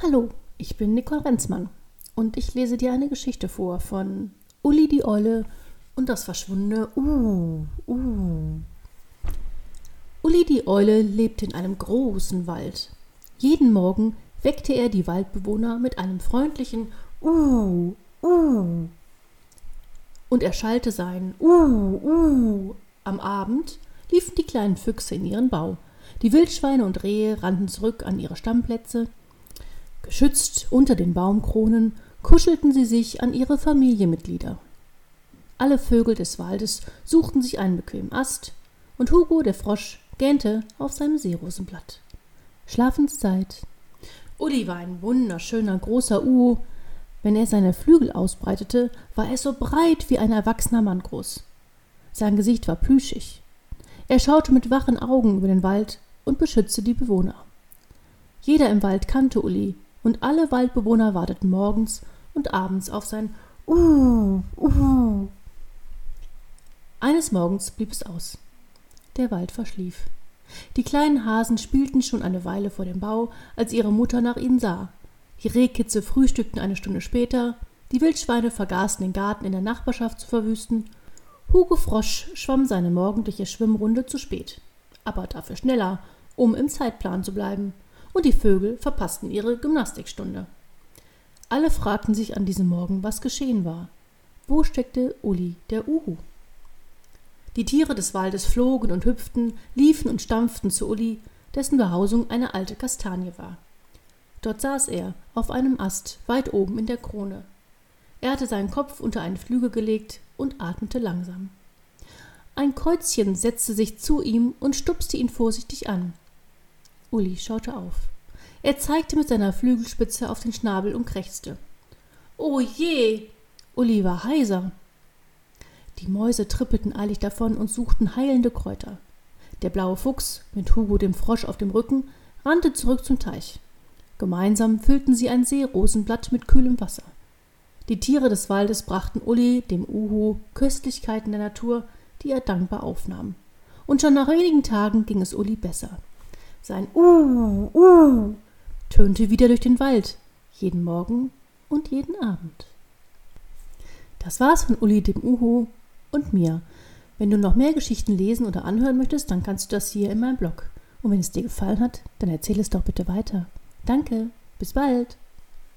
Hallo, ich bin Nicole Renzmann und ich lese dir eine Geschichte vor von Uli die Eule und das verschwundene Uh, Uh. Uli die Eule lebte in einem großen Wald. Jeden Morgen weckte er die Waldbewohner mit einem freundlichen Uh, Uh. Und er schallte sein Uh, Uh. Am Abend liefen die kleinen Füchse in ihren Bau. Die Wildschweine und Rehe rannten zurück an ihre Stammplätze. Geschützt unter den Baumkronen kuschelten sie sich an ihre Familienmitglieder. Alle Vögel des Waldes suchten sich einen bequemen Ast, und Hugo der Frosch gähnte auf seinem Seerosenblatt. Schlafenszeit. Uli war ein wunderschöner großer Uhu. Wenn er seine Flügel ausbreitete, war er so breit wie ein erwachsener Mann groß. Sein Gesicht war plüschig. Er schaute mit wachen Augen über den Wald und beschützte die Bewohner. Jeder im Wald kannte Uli und alle Waldbewohner warteten morgens und abends auf sein Uh, Uh. Eines Morgens blieb es aus. Der Wald verschlief. Die kleinen Hasen spielten schon eine Weile vor dem Bau, als ihre Mutter nach ihnen sah. Die Rehkitze frühstückten eine Stunde später, die Wildschweine vergaßen den Garten in der Nachbarschaft zu verwüsten. Hugo Frosch schwamm seine morgendliche Schwimmrunde zu spät, aber dafür schneller, um im Zeitplan zu bleiben und die Vögel verpassten ihre Gymnastikstunde. Alle fragten sich an diesem Morgen, was geschehen war. Wo steckte Uli, der Uhu? Die Tiere des Waldes flogen und hüpften, liefen und stampften zu Uli, dessen Behausung eine alte Kastanie war. Dort saß er, auf einem Ast, weit oben in der Krone. Er hatte seinen Kopf unter einen Flügel gelegt und atmete langsam. Ein Käuzchen setzte sich zu ihm und stupste ihn vorsichtig an. Uli schaute auf. Er zeigte mit seiner Flügelspitze auf den Schnabel und krächzte. Oh je! Uli war heiser. Die Mäuse trippelten eilig davon und suchten heilende Kräuter. Der blaue Fuchs, mit Hugo dem Frosch auf dem Rücken, rannte zurück zum Teich. Gemeinsam füllten sie ein Seerosenblatt mit kühlem Wasser. Die Tiere des Waldes brachten Uli, dem Uhu, Köstlichkeiten der Natur, die er dankbar aufnahm. Und schon nach wenigen Tagen ging es Uli besser. Sein Uh, Uh tönte wieder durch den Wald, jeden Morgen und jeden Abend. Das war's von Uli dem Uhu und mir. Wenn du noch mehr Geschichten lesen oder anhören möchtest, dann kannst du das hier in meinem Blog. Und wenn es dir gefallen hat, dann erzähl es doch bitte weiter. Danke, bis bald.